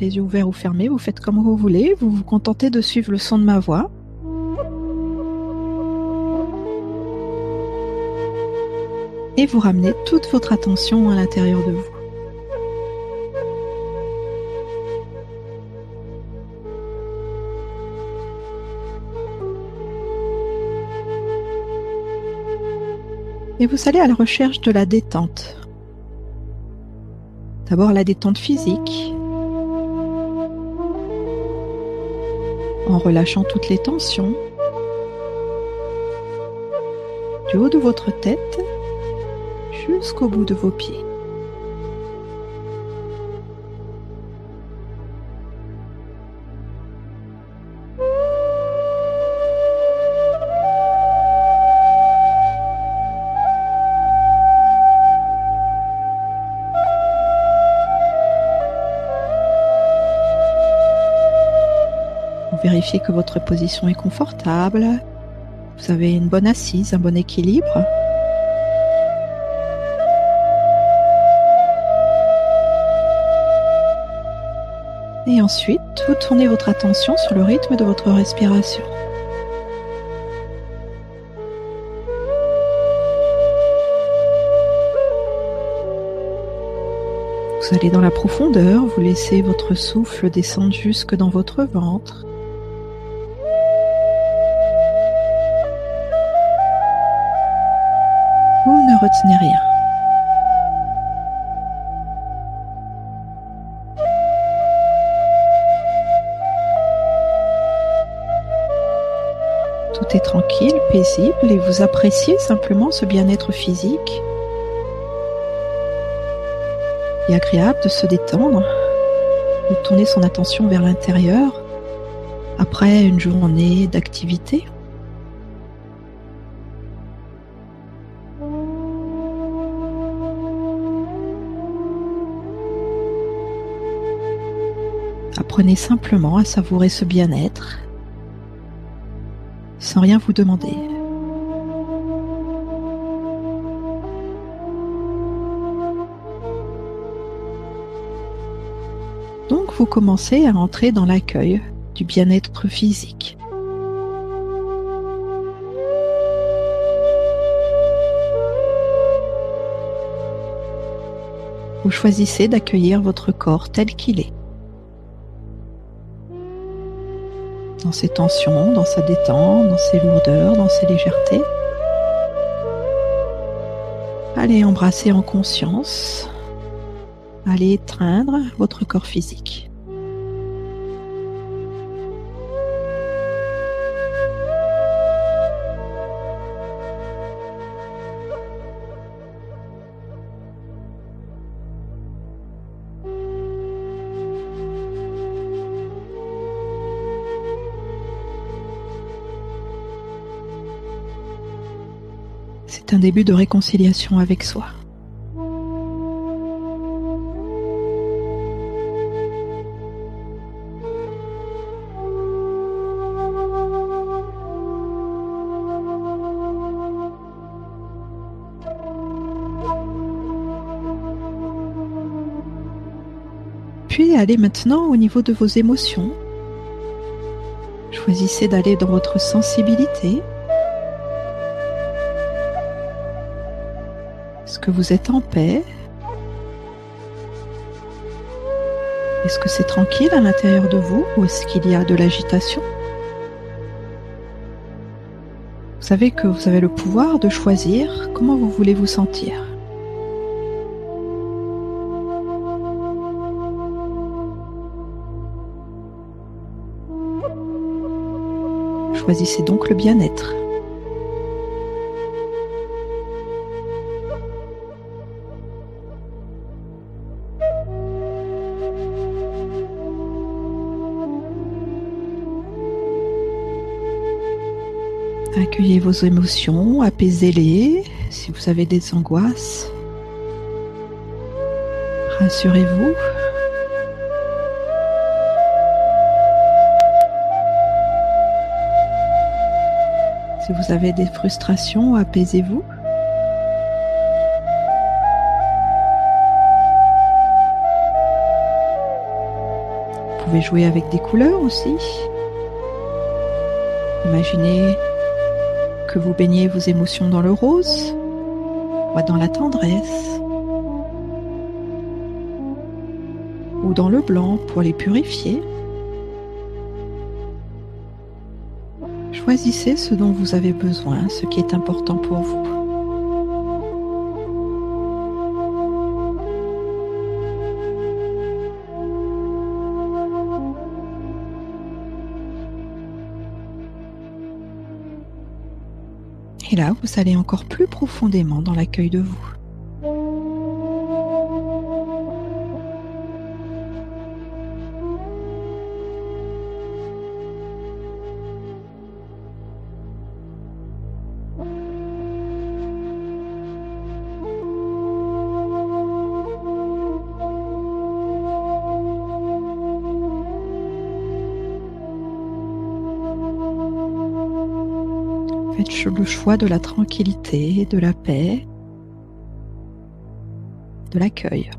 Les yeux ouverts ou fermés, vous faites comme vous voulez, vous vous contentez de suivre le son de ma voix. Et vous ramenez toute votre attention à l'intérieur de vous. Et vous allez à la recherche de la détente. D'abord la détente physique, en relâchant toutes les tensions du haut de votre tête jusqu'au bout de vos pieds. Que votre position est confortable. Vous avez une bonne assise, un bon équilibre. Et ensuite, vous tournez votre attention sur le rythme de votre respiration. Vous allez dans la profondeur, vous laissez votre souffle descendre jusque dans votre ventre. Retenez rien. Tout est tranquille, paisible et vous appréciez simplement ce bien-être physique et agréable de se détendre, de tourner son attention vers l'intérieur après une journée d'activité. Apprenez simplement à savourer ce bien-être sans rien vous demander. Donc vous commencez à entrer dans l'accueil du bien-être physique. Vous choisissez d'accueillir votre corps tel qu'il est. Dans ses tensions, dans sa détente, dans ses lourdeurs, dans ses légèretés. Allez embrasser en conscience. Allez étreindre votre corps physique. Début de réconciliation avec soi. Puis allez maintenant au niveau de vos émotions. Choisissez d'aller dans votre sensibilité. Est-ce que vous êtes en paix? Est-ce que c'est tranquille à l'intérieur de vous ou est-ce qu'il y a de l'agitation? Vous savez que vous avez le pouvoir de choisir comment vous voulez vous sentir. Choisissez donc le bien-être. Vos émotions, apaisez-les si vous avez des angoisses. Rassurez-vous. Si vous avez des frustrations, apaisez-vous. pouvez jouer avec des couleurs aussi. Imaginez que vous baignez vos émotions dans le rose ou dans la tendresse ou dans le blanc pour les purifier. Choisissez ce dont vous avez besoin, ce qui est important pour vous. Et là, vous allez encore plus profondément dans l'accueil de vous. Faites le choix de la tranquillité, de la paix, de l'accueil.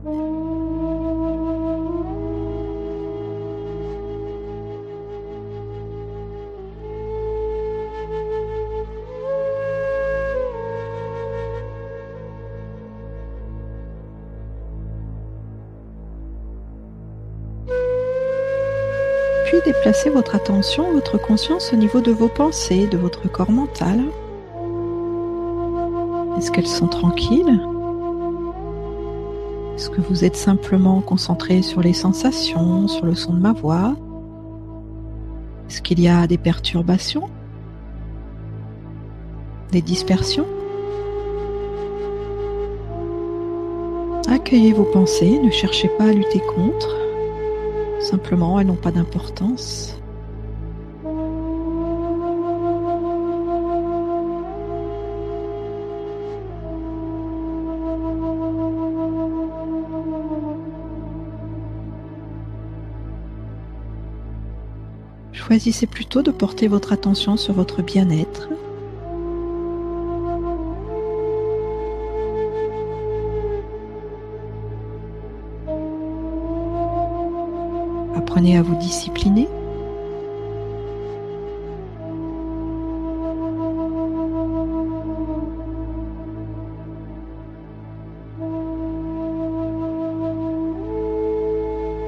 Puis déplacez votre attention, votre conscience au niveau de vos pensées, de votre corps mental. Est-ce qu'elles sont tranquilles? Est-ce que vous êtes simplement concentré sur les sensations, sur le son de ma voix? Est-ce qu'il y a des perturbations? Des dispersions? Accueillez vos pensées, ne cherchez pas à lutter contre. Simplement, elles n'ont pas d'importance. Choisissez plutôt de porter votre attention sur votre bien-être Apprenez à vous discipliner.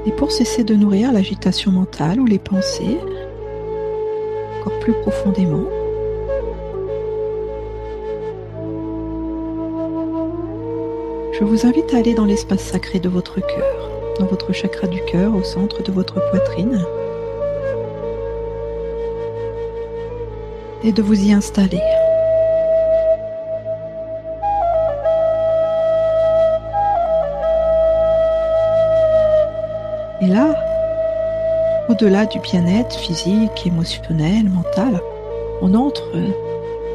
Et pour cesser de nourrir l'agitation mentale ou les pensées, encore plus profondément, je vous invite à aller dans l'espace sacré de votre cœur votre chakra du cœur au centre de votre poitrine. Et de vous y installer. Et là, au-delà du bien-être physique, émotionnel, mental, on entre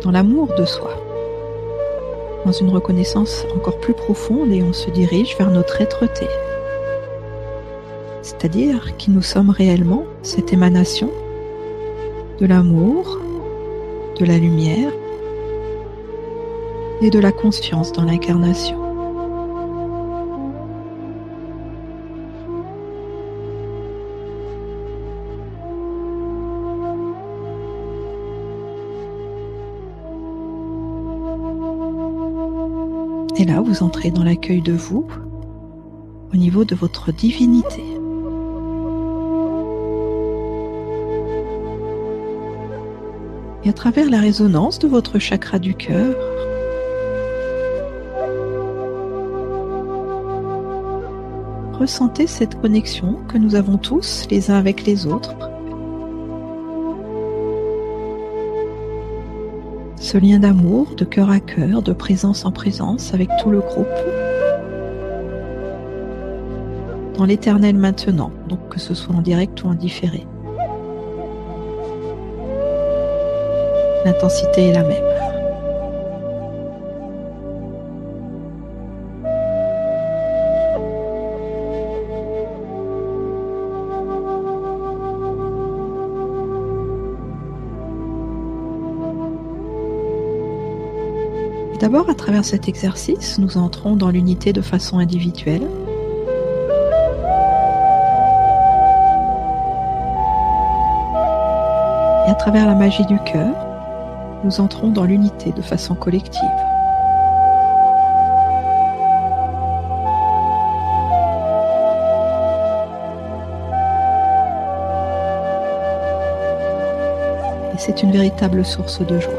dans l'amour de soi, dans une reconnaissance encore plus profonde et on se dirige vers notre être-té c'est-à-dire qui nous sommes réellement, cette émanation de l'amour, de la lumière et de la conscience dans l'incarnation. Et là, vous entrez dans l'accueil de vous au niveau de votre divinité. Et à travers la résonance de votre chakra du cœur, ressentez cette connexion que nous avons tous les uns avec les autres. Ce lien d'amour, de cœur à cœur, de présence en présence avec tout le groupe. Dans l'éternel maintenant, donc que ce soit en direct ou en différé. L'intensité est la même. D'abord, à travers cet exercice, nous entrons dans l'unité de façon individuelle. Et à travers la magie du cœur, nous entrons dans l'unité de façon collective. Et c'est une véritable source de joie.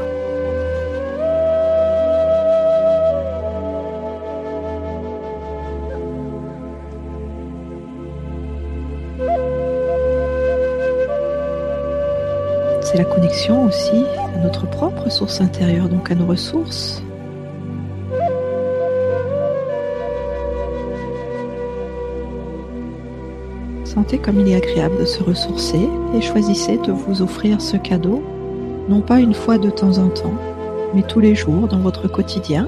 C'est la connexion aussi à notre propre source intérieure, donc à nos ressources. Sentez comme il est agréable de se ressourcer et choisissez de vous offrir ce cadeau, non pas une fois de temps en temps, mais tous les jours dans votre quotidien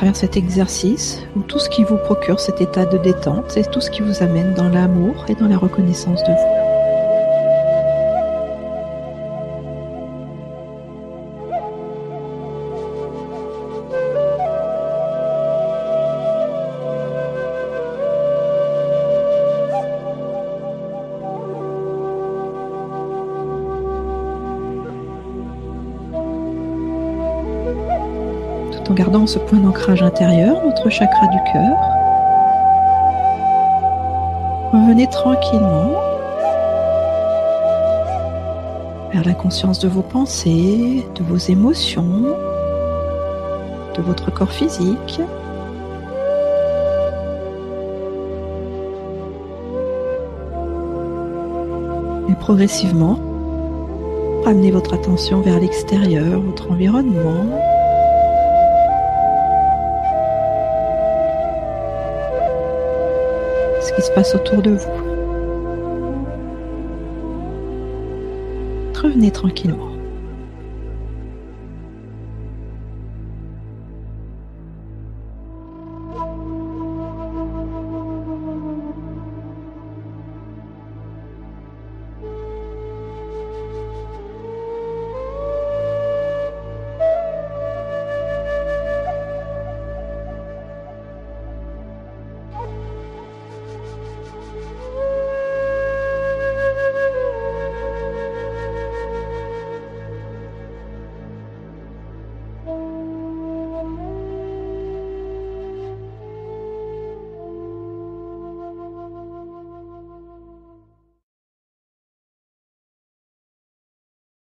travers cet exercice où tout ce qui vous procure cet état de détente, c'est tout ce qui vous amène dans l'amour et dans la reconnaissance de vous. En gardant ce point d'ancrage intérieur, notre chakra du cœur. Revenez tranquillement vers la conscience de vos pensées, de vos émotions, de votre corps physique. Et progressivement, ramenez votre attention vers l'extérieur, votre environnement, passe autour de vous. Revenez tranquillement.